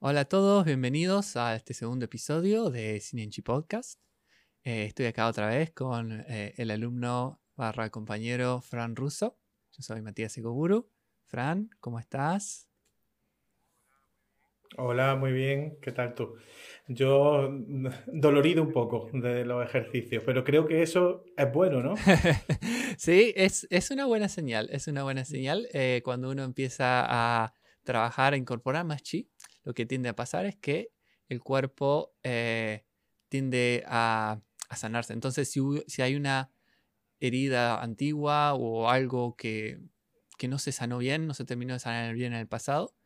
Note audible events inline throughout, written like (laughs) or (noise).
Hola a todos, bienvenidos a este segundo episodio de Cinenchi Podcast. Eh, estoy acá otra vez con eh, el alumno barra compañero Fran Russo. Yo soy Matías Egoburu. Fran, ¿cómo estás? Hola, muy bien. ¿Qué tal tú? Yo dolorido un poco de los ejercicios, pero creo que eso es bueno, ¿no? (laughs) sí, es, es, una buena señal. Es una buena señal eh, cuando uno empieza a trabajar, a incorporar más chi. Lo que tiende a pasar es que el cuerpo eh, tiende a, sanarse. Entonces, si, hay una herida antigua o algo que, no se sanó bien, no se terminó de sanar bien en el pasado,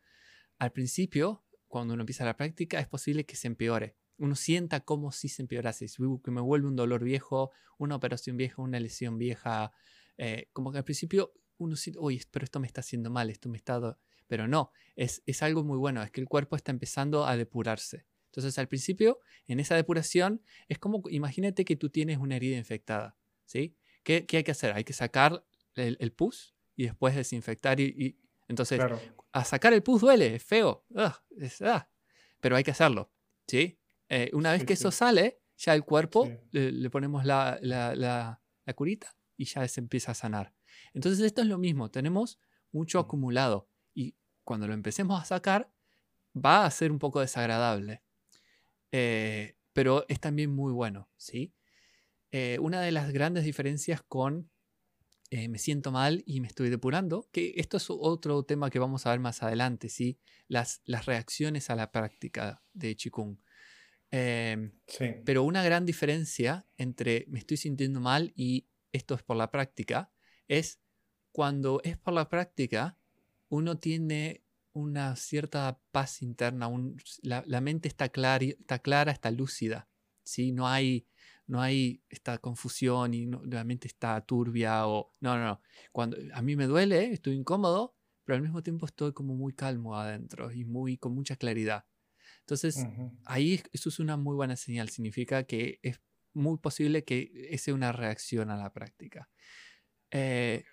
al principio cuando uno empieza la práctica, es posible que se empeore. Uno sienta como si se empeorase, que me vuelve un dolor viejo, una operación vieja, una lesión vieja. Eh, como que al principio uno siente, uy, pero esto me está haciendo mal, esto me está... Pero no, es, es algo muy bueno, es que el cuerpo está empezando a depurarse. Entonces al principio, en esa depuración, es como, imagínate que tú tienes una herida infectada, ¿sí? ¿Qué, qué hay que hacer? Hay que sacar el, el pus y después desinfectar y, entonces, a sacar el pus duele, es feo, pero hay que hacerlo, ¿sí? Eh, una vez que eso sale, ya el cuerpo le, ponemos la, la, curita y ya se empieza a sanar. Entonces esto es lo mismo, tenemos mucho mm. acumulado y cuando lo empecemos a sacar va a ser un poco desagradable, eh, pero es también muy bueno, ¿sí? Eh, una de las grandes diferencias con eh, me siento mal y me estoy depurando, que esto es otro tema que vamos a ver más adelante, ¿sí? Las, las reacciones a la práctica de Qigong. Em, pero una gran diferencia entre me estoy sintiendo mal y esto es por la práctica es cuando es por la práctica, uno tiene una cierta paz interna, la, mente está, está clara, está lúcida, ¿sí? No hay no hay esta confusión y la mente está turbia o... No, no, no. Cuando a mí me duele, estoy incómodo, pero al mismo tiempo estoy como muy calmo adentro y muy con mucha claridad. Entonces, ahí eso es una muy buena señal. Significa que es muy posible que sea una reacción a la práctica. Eh,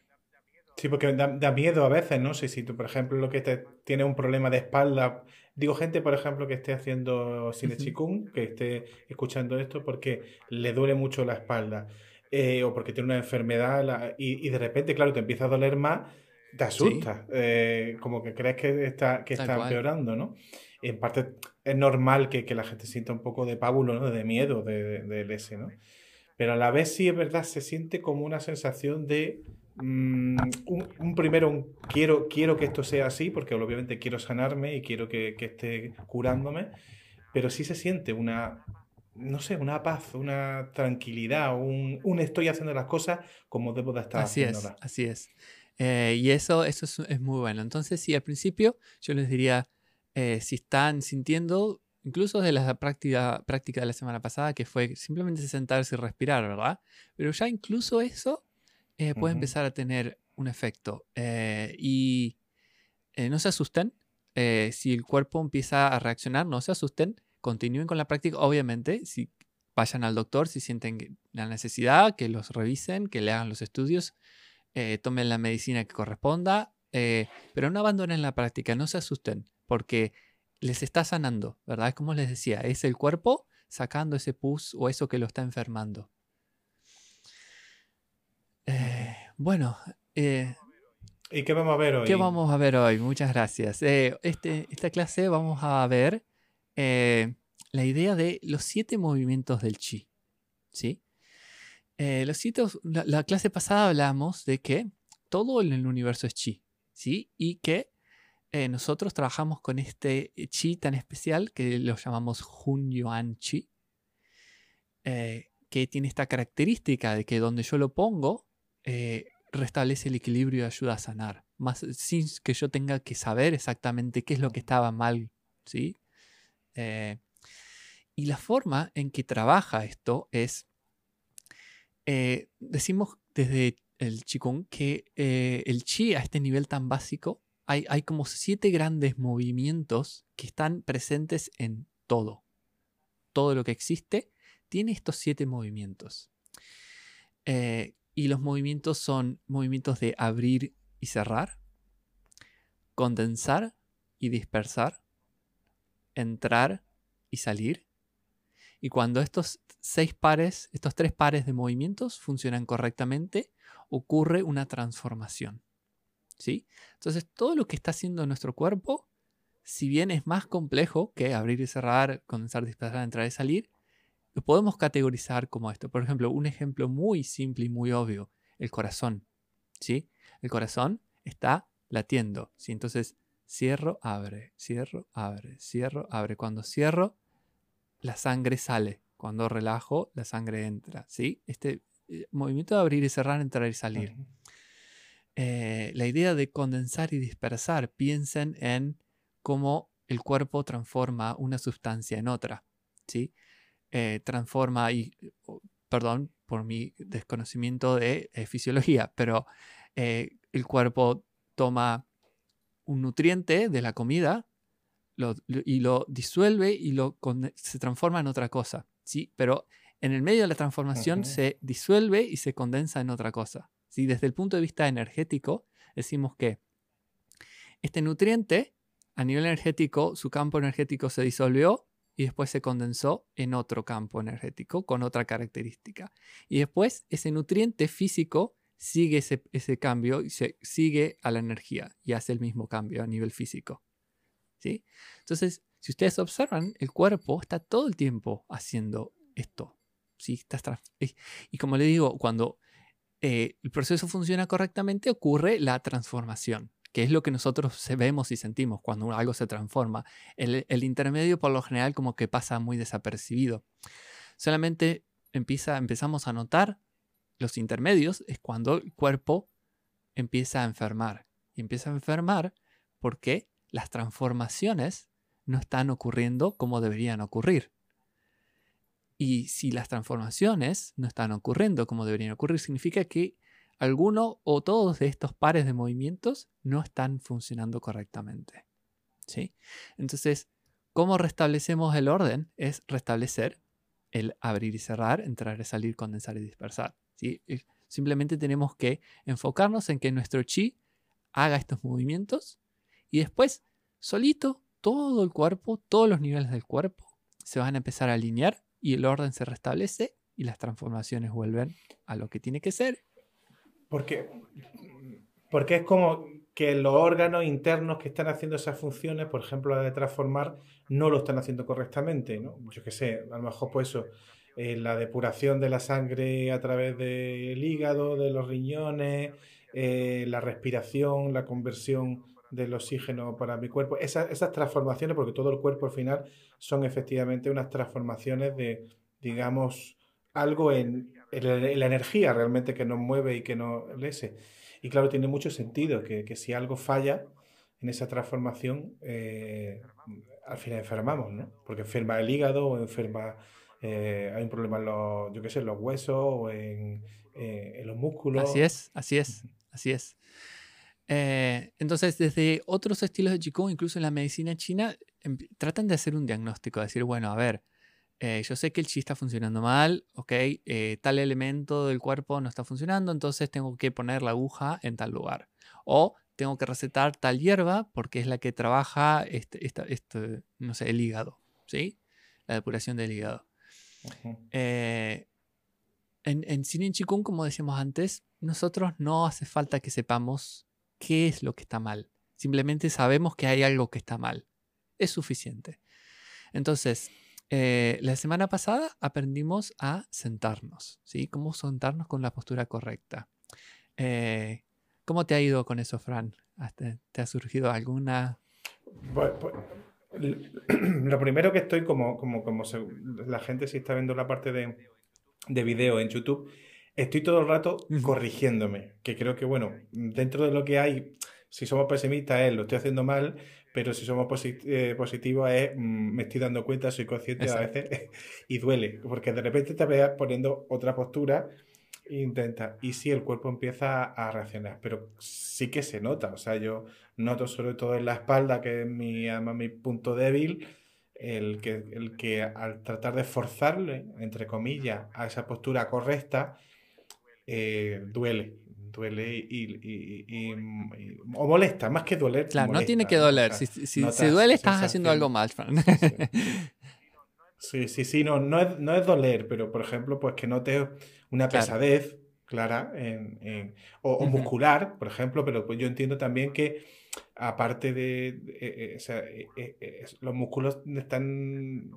Sí, porque da, miedo a veces, ¿no? Si, si tú, por ejemplo, lo que te, tienes un problema de espalda, digo gente, por ejemplo, que esté haciendo cine chikung, que esté escuchando esto porque le duele mucho la espalda eh, o porque tiene una enfermedad y, de repente, claro, te empieza a doler más, te asusta, eh, como que crees que está, que está empeorando, ¿no? En parte es normal que, la gente sienta un poco de pábulo, ¿no? De miedo del de, ese, ¿no? Pero a la vez sí es verdad, se siente como una sensación de Mm, un, primero, quiero, quiero que esto sea así, porque obviamente quiero sanarme y quiero que, esté curándome, pero sí se siente una, no sé, una paz, una tranquilidad, un, estoy haciendo las cosas como debo de estar así Es, así es. Eh, y eso, eso es, muy bueno. Entonces, sí, al principio yo les diría, eh, si están sintiendo, incluso de la práctica, práctica de la semana pasada, que fue simplemente sentarse y respirar, ¿verdad? Pero ya incluso eso eh, puede empezar a tener un efecto. Eh, y eh, no se asusten. si el cuerpo empieza a reaccionar, no se asusten. Continúen con la práctica. Obviamente, si vayan al doctor, si sienten la necesidad, que los revisen, que le hagan los estudios, tomen la medicina que corresponda. pero no abandonen la práctica, no se asusten, porque les está sanando, ¿verdad? Como les decía, es el cuerpo sacando ese pus o eso que lo está enfermando. Eh, bueno. Eh, ¿Y qué vamos a ver hoy? ¿Qué vamos a ver hoy? Muchas gracias. Eh, este, esta clase vamos a ver la idea de los siete movimientos del chi. ¿Sí? los siete, la, clase pasada hablamos de que todo en el universo es chi. ¿Sí? Y que nosotros trabajamos con este chi tan especial que lo llamamos Hun Yuan Chi. que tiene esta característica de que donde yo lo pongo, eh, restablece el equilibrio y ayuda a sanar, más sin que yo tenga que saber exactamente qué es lo que estaba mal, ¿sí? Eh, y la forma en que trabaja esto es, eh, decimos desde el Qigong que el Chi a este nivel tan básico, hay, hay, como siete grandes movimientos que están presentes en todo. Todo lo que existe tiene estos siete movimientos. Y los movimientos son movimientos de abrir y cerrar, condensar y dispersar, entrar y salir. Y cuando estos seis pares, estos tres pares de movimientos funcionan correctamente, ocurre una transformación. ¿Sí? Entonces, todo lo que está haciendo nuestro cuerpo, si bien es más complejo que abrir y cerrar, condensar, dispersar, entrar y salir, lo podemos categorizar como esto. Por ejemplo, un ejemplo muy simple y muy obvio, el corazón. ¿Sí? El corazón está latiendo. ¿sí? Entonces, cierro, abre, cierro, abre, cierro, abre. Cuando cierro, la sangre sale. Cuando relajo, la sangre entra. ¿sí? Este eh, movimiento de abrir y cerrar, entrar y salir. Eh, la idea de condensar y dispersar, piensen en cómo el cuerpo transforma una sustancia en otra. ¿sí? Eh, transforma y, perdón por mi desconocimiento de fisiología, pero el cuerpo toma un nutriente de la comida y lo disuelve y lo se transforma en otra cosa. ¿sí? Pero en el medio de la transformación se disuelve y se condensa en otra cosa. ¿sí? Desde el punto de vista energético, decimos que este nutriente, a nivel energético, su campo energético se disolvió y después se condensó en otro campo energético con otra característica. Y después ese nutriente físico sigue ese, cambio y se sigue a la energía y hace el mismo cambio a nivel físico. ¿sí? Entonces, si ustedes observan, el cuerpo está todo el tiempo haciendo esto. ¿sí? y como le digo, cuando eh, el proceso funciona correctamente, ocurre la transformación, que es lo que nosotros vemos y sentimos cuando algo se transforma. El, el intermedio, por lo general, como que pasa muy desapercibido. Solamente empieza, empezamos a notar los intermedios es cuando el cuerpo empieza a enfermar. Y empieza a enfermar porque las transformaciones no están ocurriendo como deberían ocurrir. Y si las transformaciones no están ocurriendo como deberían ocurrir, significa que alguno o todos de estos pares de movimientos no están funcionando correctamente. ¿Sí? Entonces, ¿cómo restablecemos el orden? Es restablecer el abrir y cerrar, entrar y salir, condensar y dispersar. Simplemente tenemos que enfocarnos en que nuestro chi haga estos movimientos y después, solito, todo el cuerpo, todos los niveles del cuerpo se van a empezar a alinear y el orden se restablece y las transformaciones vuelven a lo que tiene que ser. Porque, porque es como que los órganos internos que están haciendo esas funciones, por ejemplo la de transformar, no lo están haciendo correctamente, ¿no? Yo qué sé, a lo mejor pues eso, eh, la depuración de la sangre a través del hígado, de los riñones, eh, la respiración, la conversión del oxígeno para mi cuerpo, esas, transformaciones, porque todo el cuerpo al final son efectivamente unas transformaciones de, digamos, algo en, la energía realmente que nos mueve y que nos lese. Y claro, tiene mucho sentido que, si algo falla en esa transformación, eh, al final enfermamos, ¿no? Porque enferma el hígado o enferma eh, hay un problema en los, yo qué sé, los huesos o en, eh, los músculos. Así es, así es, así es. Eh, entonces, desde otros estilos de Qigong, incluso en la medicina china, em, tratan de hacer un diagnóstico, decir, bueno, a ver, yo sé que el chi está funcionando mal, ok, tal elemento del cuerpo no está funcionando, entonces tengo que poner la aguja en tal lugar. O tengo que recetar tal hierba porque es la que trabaja este, este, no sé, el hígado, ¿sí? La depuración del hígado. Eh, en, en Cine Chikung, como decíamos antes, nosotros no hace falta que sepamos qué es lo que está mal. Simplemente sabemos que hay algo que está mal. Es suficiente. Entonces, eh, la semana pasada aprendimos a sentarnos, ¿sí? Cómo sentarnos con la postura correcta. Eh, ¿Cómo te ha ido con eso, Fran? ¿Te ha surgido alguna...? Pues, (clears throat) lo primero que estoy como, como, como la gente si está viendo la parte de, de video en YouTube, estoy todo el rato corrigiéndome, que creo que bueno, dentro de lo que hay, si somos pesimistas es lo estoy haciendo mal, pero si somos eh, positivos es mm, me estoy dando cuenta, soy consciente a veces (laughs) y duele, porque de repente te veas poniendo otra postura Intenta. Y sí, el cuerpo empieza a reaccionar, pero sí que se nota. O sea, yo noto sobre todo en la espalda, que es mi, mi punto débil, el que, el que al tratar de forzarle, entre comillas, a esa postura correcta, eh, duele. Duele y, o molesta, más que doler. Claro, no tiene que doler. si, si, duele, estás haciendo algo mal, (laughs) Sí, sí, sí, no, no, es, no es doler, pero por ejemplo, pues que notes una pesadez clara en, o, muscular, por ejemplo, pero pues yo entiendo también que aparte de, eh, eh, eh, los músculos están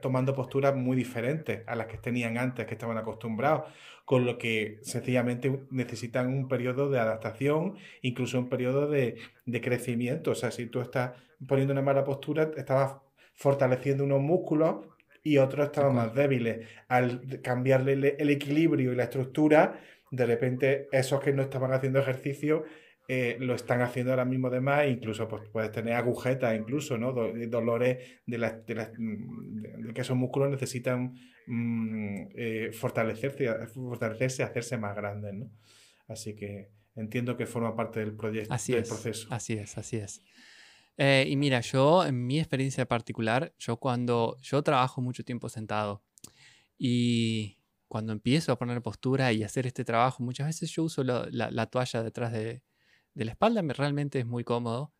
tomando posturas muy diferentes a las que tenían antes, que estaban acostumbrados, con lo que sencillamente necesitan un periodo de adaptación, incluso un periodo de, de crecimiento. O sea, si tú estás poniendo una mala postura, estabas fortaleciendo unos músculos y otros estaban más débiles. Al cambiarle el equilibrio y la estructura, de repente esos que no estaban haciendo ejercicio eh, lo están haciendo ahora mismo de más, incluso pues, puedes tener agujetas, incluso, ¿no? dolores de, de, que esos músculos necesitan mm, eh, fortalecerse, fortalecerse, hacerse más grandes, ¿no? Así que entiendo que forma parte del proyecto, así del es, proceso. Así es, así es. Eh, y mira, yo en mi experiencia particular, yo cuando yo trabajo mucho tiempo sentado y cuando empiezo a poner postura y hacer este trabajo, muchas veces yo uso la, toalla detrás de, la espalda, me, realmente es muy cómodo.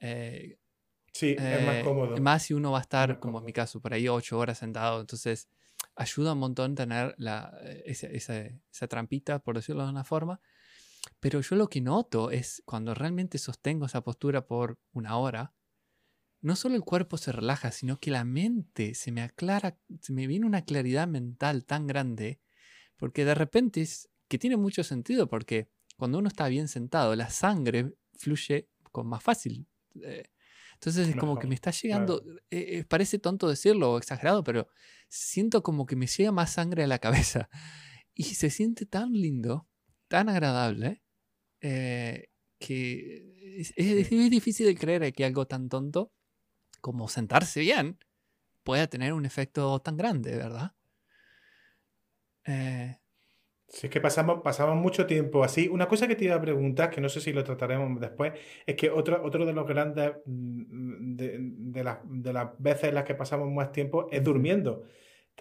Eh, sí, es más eh, cómodo. Más si uno va a estar, como en mi caso, por ahí ocho horas sentado, entonces ayuda un montón tener la, esa, esa trampita, por decirlo de una forma. Pero yo lo que noto es cuando realmente sostengo esa postura por una hora, no solo el cuerpo se relaja, sino que la mente se me aclara, se me viene una claridad mental tan grande, porque de repente es que tiene mucho sentido, porque cuando uno está bien sentado, la sangre fluye con más fácil. Eh, entonces es como que me está llegando, eh, eh, parece tonto decirlo o exagerado, pero siento como que me llega más sangre a la cabeza. Y se siente tan lindo tan agradable eh, que es, difícil de creer que algo tan tonto como sentarse bien pueda tener un efecto tan grande, ¿verdad? Eh, sí, es que pasamos, pasamos mucho tiempo así. Una cosa que te iba a preguntar, que no sé si lo trataremos después, es que otro, otro de los grandes mm, de, de, de las veces en las que pasamos más tiempo es durmiendo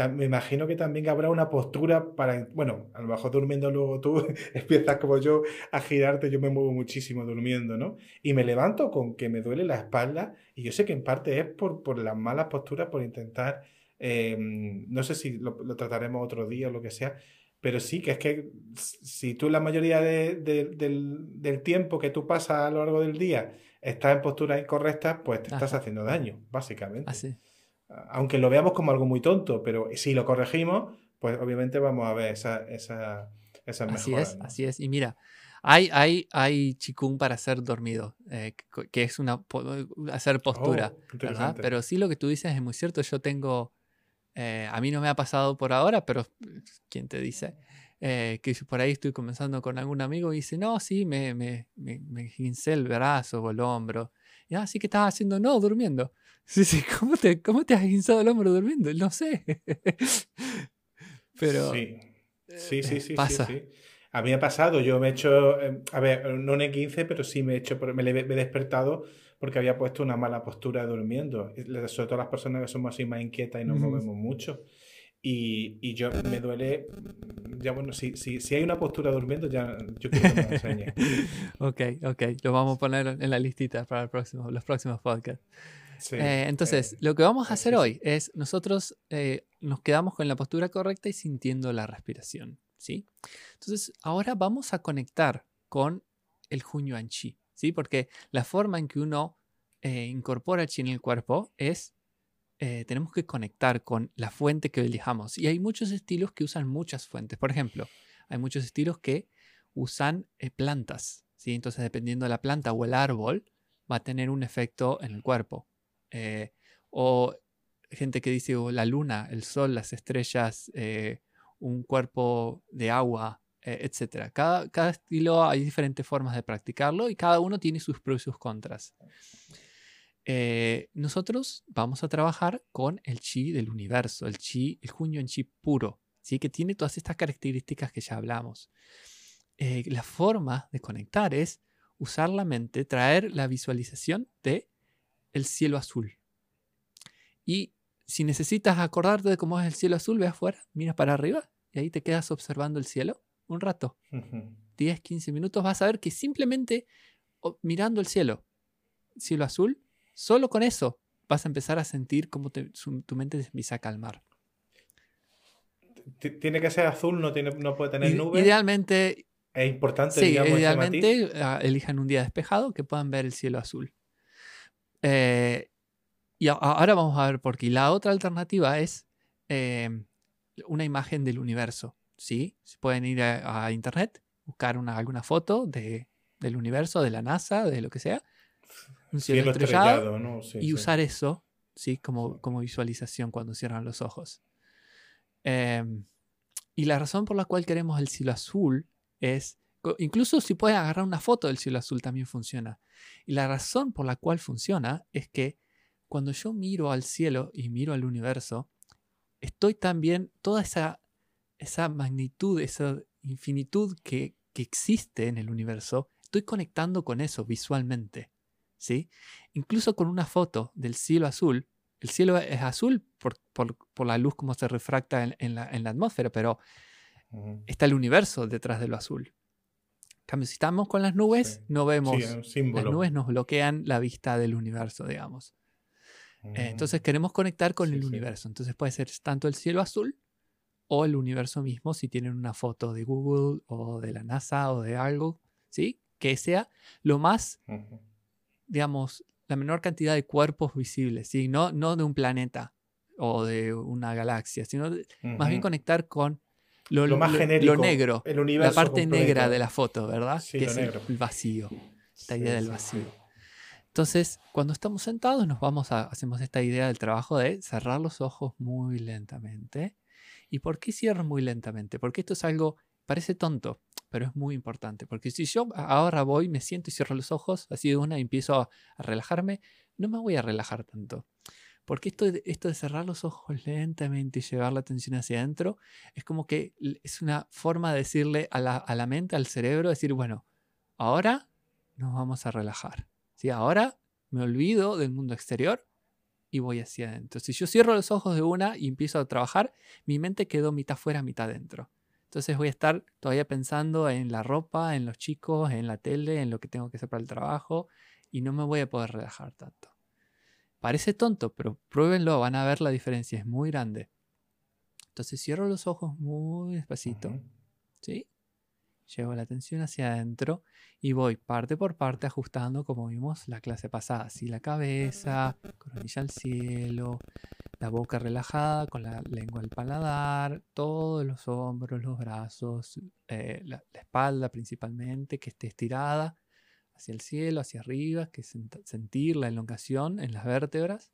me imagino que también habrá una postura para, bueno, a lo mejor durmiendo luego tú (laughs) empiezas como yo a girarte, yo me muevo muchísimo durmiendo, ¿no? Y me levanto con que me duele la espalda y yo sé que en parte es por, por las malas posturas, por intentar, em, no sé si lo, trataremos otro día o lo que sea, pero sí que es que si tú la mayoría del, del, tiempo que tú pasas a lo largo del día estás en posturas incorrectas, pues te estás haciendo daño, básicamente. Así. Aunque lo veamos como algo muy tonto, pero si lo corregimos, pues obviamente vamos a ver esa, esa, esas así Es, Así es, y mira, hay, hay, hay chikung para ser dormido, eh, que es una hacer postura, oh, Pero sí lo que tú dices es muy cierto, yo tengo, eh, a mí no me ha pasado por ahora, pero ¿quién te dice? Eh, que por ahí estoy comenzando con algún amigo y dice, no, sí, me, me, me, me el brazo o el hombro. Y así ah, que estás haciendo, no, durmiendo. (laughs) Sí, sí, ¿cómo te, cómo te has guinzado el hombro durmiendo? No sé. (laughs) Pero. Sí, sí, sí, sí. Pasa. Sí, A mí ha pasado, yo me he hecho, em, a ver, no en 15, pero sí me he hecho, me he despertado porque había puesto una mala postura durmiendo. Sobre todo las personas que somos así más inquietas y nos movemos mucho. Y, y, yo me duele, ya bueno, si, si, si hay una postura durmiendo, ya yo quiero que me enseñe. (laughs) ok, ok, lo vamos a poner en la listita para el próximo, los próximos podcasts. Eh, entonces, lo que vamos a hacer hoy es nosotros eh, nos quedamos con la postura correcta y sintiendo la respiración, ¿sí? Entonces, ahora vamos a conectar con el Hunyuan Chi, ¿sí? Porque la forma en que uno eh, incorpora chi en el cuerpo es tenemos que conectar con la fuente que elijamos. Y hay muchos estilos que usan muchas fuentes. Por ejemplo, hay muchos estilos que usan plantas. ¿sí? Entonces, dependiendo de la planta o el árbol, va a tener un efecto en el cuerpo. Eh, o gente que dice oh, la luna, el sol, las estrellas, eh, un cuerpo de agua, eh, etc. Cada, cada, estilo hay diferentes formas de practicarlo y cada uno tiene sus pros y sus contras. nosotros vamos a trabajar con el chi del universo, el chi, el junio en chi puro, ¿sí? que tiene todas estas características que ya hablamos. la forma de conectar es usar la mente, traer la visualización de el cielo azul. Y si necesitas acordarte de cómo es el cielo azul, ve afuera, mira para arriba y ahí te quedas observando el cielo un rato. 10, 15 minutos, vas a ver que simplemente mirando el cielo, cielo azul, solo con eso vas a empezar a sentir cómo tu mente se empieza a calmar. Tiene que ser azul, no, tiene, no puede tener nubes. Idealmente. Es importante, sí, idealmente ah, elijan un día despejado que puedan ver el cielo azul. Eh, y ahora vamos a ver por qué. La otra alternativa es em, una imagen del universo. ¿Sí? pueden ir a, internet, buscar una, alguna foto de, del universo, de la NASA, de lo que sea. Un cielo, estrellado, y usar eso ¿sí? Como, como visualización cuando cierran los ojos. Em, y la razón por la cual queremos el cielo azul es, incluso si puedes agarrar una foto del cielo azul también funciona. Y la razón por la cual funciona es que cuando yo miro al cielo y miro al universo, estoy también, toda esa, esa magnitud, esa infinitud que, que existe en el universo, estoy conectando con eso visualmente. ¿sí? Incluso con una foto del cielo azul, el cielo es azul por, la luz como se refracta en, la, atmósfera, pero está el universo detrás de lo azul. En cambio, si estamos con las nubes, no vemos. las nubes nos bloquean la vista del universo, digamos. Eh, entonces queremos conectar con el universo. Entonces puede ser tanto el cielo azul o el universo mismo, si tienen una foto de Google o de la NASA o de algo, ¿sí? Que sea lo más, digamos, la menor cantidad de cuerpos visibles, ¿sí? no, no de un planeta o de una galaxia, sino más bien conectar con lo, más genérico, lo negro, la parte negra de la foto, ¿verdad? que es el vacío, esta idea del vacío. Entonces, cuando estamos sentados, nos vamos a, hacemos esta idea del trabajo de cerrar los ojos muy lentamente. ¿Y por qué cierro muy lentamente? Porque esto es algo, parece tonto, pero es muy importante, porque si yo ahora voy, me siento y cierro los ojos, así de una, y empiezo a, relajarme, no me voy a relajar tanto. Porque esto esto de cerrar los ojos lentamente y llevar la atención hacia adentro es como que es una forma de decirle a la, a la mente, al cerebro, decir, bueno, ahora nos vamos a relajar. ¿sí? Ahora me olvido del mundo exterior y voy hacia adentro. Si yo cierro los ojos de una y empiezo a trabajar, mi mente quedó mitad fuera, mitad dentro. Entonces voy a estar todavía pensando en la ropa, en los chicos, en la tele, en lo que tengo que hacer para el trabajo y no me voy a poder relajar tanto. Parece tonto, pero pruébenlo, van a ver la diferencia, es muy grande. Entonces cierro los ojos muy despacito. Llevo la atención hacia adentro y voy parte por parte ajustando como vimos la clase pasada. Así la cabeza, coronilla al cielo, la boca relajada con la lengua al paladar, todos los hombros, los brazos, eh, la, espalda principalmente, que esté estirada hacia el cielo, hacia arriba, que sentir la elongación en las vértebras.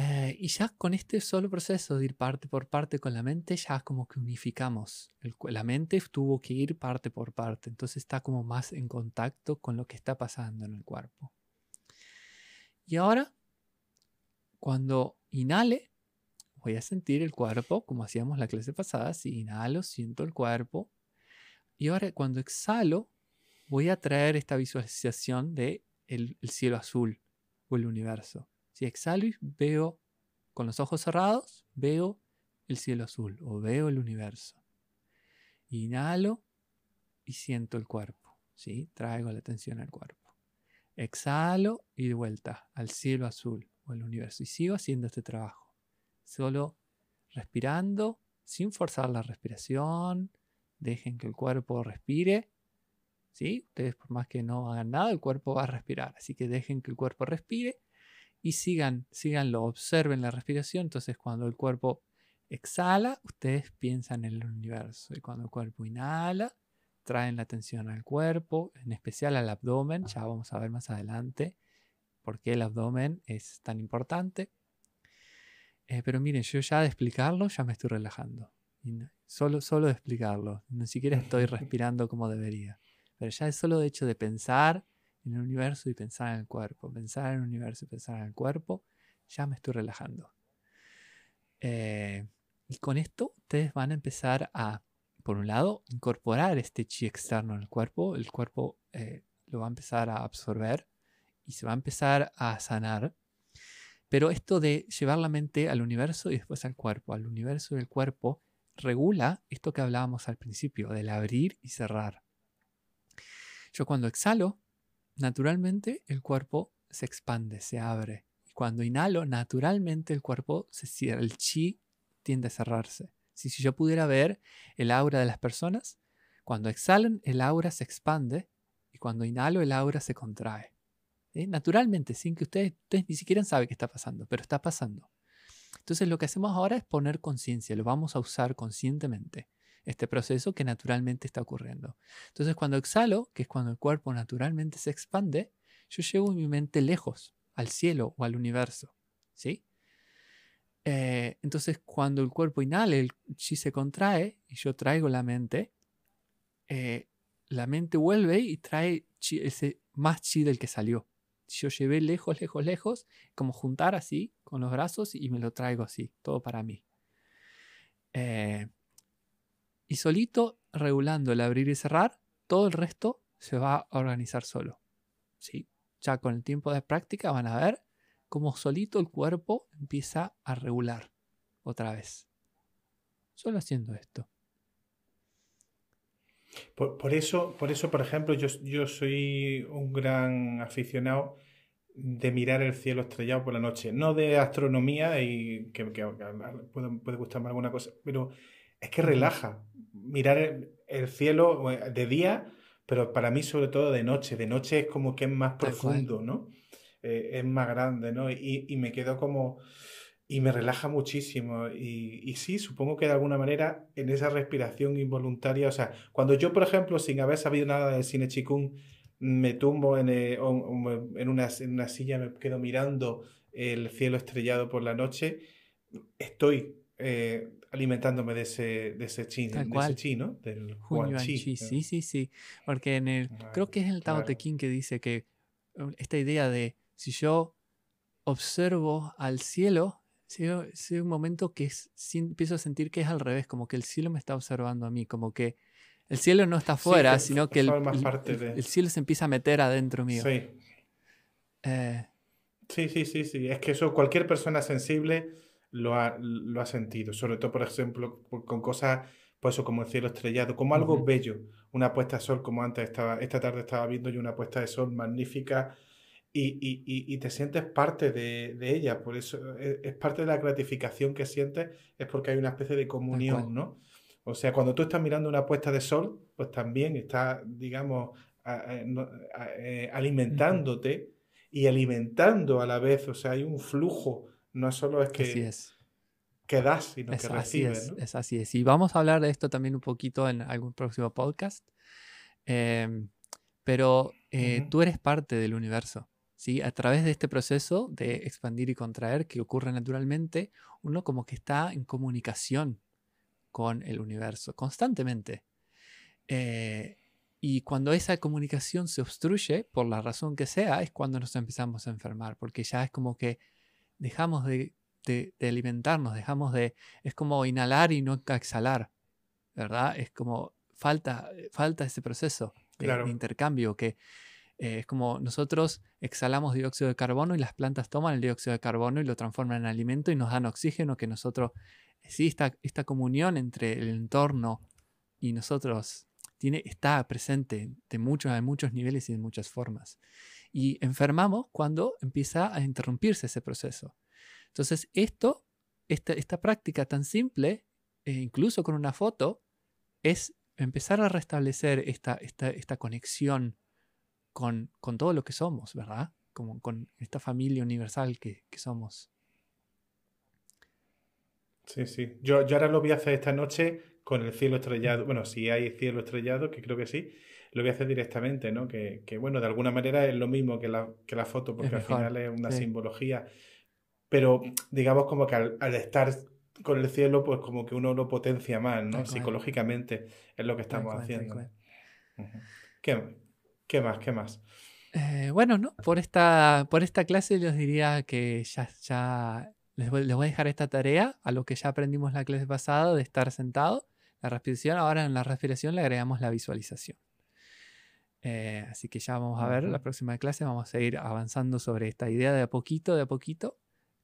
Eh, y ya con este solo proceso de ir parte por parte con la mente, ya como que unificamos. la mente tuvo que ir parte por parte, entonces está como más en contacto con lo que está pasando en el cuerpo. Y ahora cuando inhale, voy a sentir el cuerpo, como hacíamos la clase pasada. Si inhalo, siento el cuerpo. Y ahora cuando exhalo, voy a traer esta visualización de el, cielo azul o el universo. Si exhalo y veo con los ojos cerrados, veo el cielo azul o veo el universo. Inhalo y siento el cuerpo. ¿sí? Traigo la atención al cuerpo. Exhalo y de vuelta al cielo azul el universo. Y sigo haciendo este trabajo. Solo respirando, sin forzar la respiración. Dejen que el cuerpo respire. ¿Sí? Ustedes por más que no hagan nada, el cuerpo va a respirar. Así que dejen que el cuerpo respire y sigan, síganlo, observen la respiración. Entonces cuando el cuerpo exhala, ustedes piensan en el universo. Y cuando el cuerpo inhala, traen la atención al cuerpo, en especial al abdomen. Ya vamos a ver más adelante por qué el abdomen es tan importante. Eh, pero miren, yo ya de explicarlo ya me estoy relajando. solo, solo de explicarlo, ni siquiera estoy (laughs) respirando como debería. Pero ya es solo de hecho de pensar en el universo y pensar en el cuerpo, pensar en el universo y pensar en el cuerpo, ya me estoy relajando. Eh, y con esto ustedes van a empezar a, por un lado, incorporar este chi externo en el cuerpo. El cuerpo eh, lo va a empezar a absorber y se va a empezar a sanar. Pero esto de llevar la mente al universo y después al cuerpo, al universo y al cuerpo, regula esto que hablábamos al principio, del abrir y cerrar. Yo cuando exhalo, naturalmente el cuerpo se expande, se abre. Y cuando inhalo, naturalmente el cuerpo se cierra, el chi tiende a cerrarse. Si, si yo pudiera ver el aura de las personas, cuando exhalan el aura se expande y cuando inhalo el aura se contrae. Naturalmente, sin que ustedes, ustedes ni siquiera saben qué está pasando, pero está pasando. Entonces lo que hacemos ahora es poner conciencia, lo vamos a usar conscientemente, este proceso que naturalmente está ocurriendo. Entonces cuando exhalo, que es cuando el cuerpo naturalmente se expande, yo llevo mi mente lejos, al cielo o al universo. ¿sí? Eh, entonces cuando el cuerpo inhala, el chi se contrae y yo traigo la mente, eh, la mente vuelve y trae más chi del que salió yo llevé lejos, lejos, lejos, como juntar así con los brazos y me lo traigo así, todo para mí. Eh, y solito, regulando el abrir y cerrar, todo el resto se va a organizar solo. ¿sí? Ya con el tiempo de práctica van a ver cómo solito el cuerpo empieza a regular otra vez. Solo haciendo esto. Por, eso, por eso, por ejemplo, yo, yo soy un gran aficionado de mirar el cielo estrellado por la noche. No de astronomía, y que, puede, puede, gustarme alguna cosa, pero es que relaja. Mirar el, cielo de día, pero para mí sobre todo de noche. De noche es como que es más profundo, ¿no? Eh, es más grande, ¿no? Y, y me quedo como y me relaja muchísimo. Y, y, sí, supongo que de alguna manera en esa respiración involuntaria, o sea, cuando yo, por ejemplo, sin haber sabido nada del cine chikung, me tumbo en, eh, en, una, en, una, silla, me quedo mirando el cielo estrellado por la noche, estoy eh, alimentándome de ese, de ese chi, de ese chi, ¿no? Del Huan chi. Sí, sí, sí. Porque en el, creo que es el Tao Te Ching que dice que um, esta idea de si yo observo al cielo, es un momento que es, empiezo a sentir que es al revés, como que el cielo me está observando a mí, como que el cielo no está afuera, sino que el, el, cielo se empieza a meter adentro mío. Sí. Eh, sí, sí, sí, sí. Es que eso cualquier persona sensible lo ha, lo ha sentido. Sobre todo, por ejemplo, con cosas pues eso, como el cielo estrellado, como algo bello. Una puesta de sol, como antes estaba, esta tarde estaba viendo yo una puesta de sol magnífica y, te sientes parte de, ella. Por eso e, es, parte de la gratificación que sientes, es porque hay una especie de comunión, ¿no? O sea, cuando tú estás mirando una puesta de sol, pues también estás, digamos, eh, alimentándote y alimentando a la vez. O sea, hay un flujo. No solo es que, das, sino que recibes. Es, así es. Y vamos a hablar de esto también un poquito en algún próximo podcast. Em, pero eh, tú eres parte del universo. ¿sí? A través de este proceso de expandir y contraer que ocurre naturalmente, uno como que está en comunicación con el universo constantemente. Eh, y cuando esa comunicación se obstruye, por la razón que sea, es cuando nos empezamos a enfermar, porque ya es como que dejamos de, alimentarnos, dejamos de... Es como inhalar y no exhalar, ¿verdad? Es como falta, falta ese proceso de intercambio que eh, es como nosotros exhalamos dióxido de carbono y las plantas toman el dióxido de carbono y lo transforman en alimento y nos dan oxígeno que nosotros, eh, sí, esta, esta comunión entre el entorno y nosotros tiene, está presente de muchos, de muchos niveles y de muchas formas. Y enfermamos cuando empieza a interrumpirse ese proceso. Entonces, esto, esta, esta práctica tan simple, e incluso con una foto, es empezar a restablecer esta, esta, esta conexión con, todo lo que somos, ¿verdad? Como con esta familia universal que, somos. Sí, sí. Yo, yo, ahora lo voy a hacer esta noche con el cielo estrellado. Bueno, si hay cielo estrellado, que creo que sí, lo voy a hacer directamente, ¿no? Que, bueno, de alguna manera es lo mismo que la, que la foto, porque al final es una simbología. Pero digamos como que al, estar con el cielo, pues como que uno lo potencia más, ¿no? Psicológicamente es lo que estamos haciendo. ¿Qué, ¿Qué más? ¿Qué más? Eh, bueno, no, por esta, por esta clase les diría que ya, ya les, voy, a dejar esta tarea a lo que ya aprendimos la clase pasada de estar sentado, la respiración. Ahora en la respiración le agregamos la visualización. Eh, así que ya vamos a ver la próxima clase, vamos a ir avanzando sobre esta idea de a poquito, de a poquito,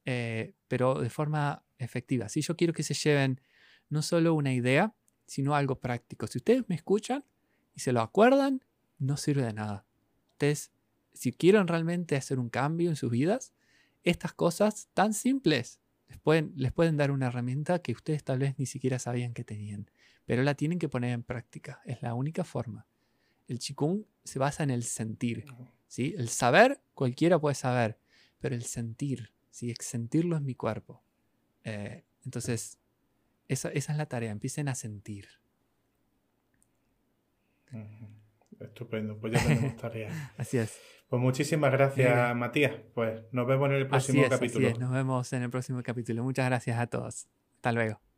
eh, pero de forma efectiva. Si yo quiero que se lleven no solo una idea, sino algo práctico. Si ustedes me escuchan y se lo acuerdan, no sirve de nada. Ustedes, si quieren realmente hacer un cambio en sus vidas, estas cosas tan simples les pueden, les pueden dar una herramienta que ustedes tal vez ni siquiera sabían que tenían, pero la tienen que poner en práctica. Es la única forma. El Qigong se basa en el sentir. ¿sí? El saber, cualquiera puede saber, pero el sentir, ¿sí? sentirlo en mi cuerpo. Eh, entonces, esa, es la tarea, empiecen a sentir. Estupendo, pues ya tenemos (laughs) tarea. así es. Pues muchísimas gracias, Matías. Pues nos vemos en el próximo capítulo. Así es, nos vemos en el próximo capítulo. Muchas gracias a todos. Hasta luego.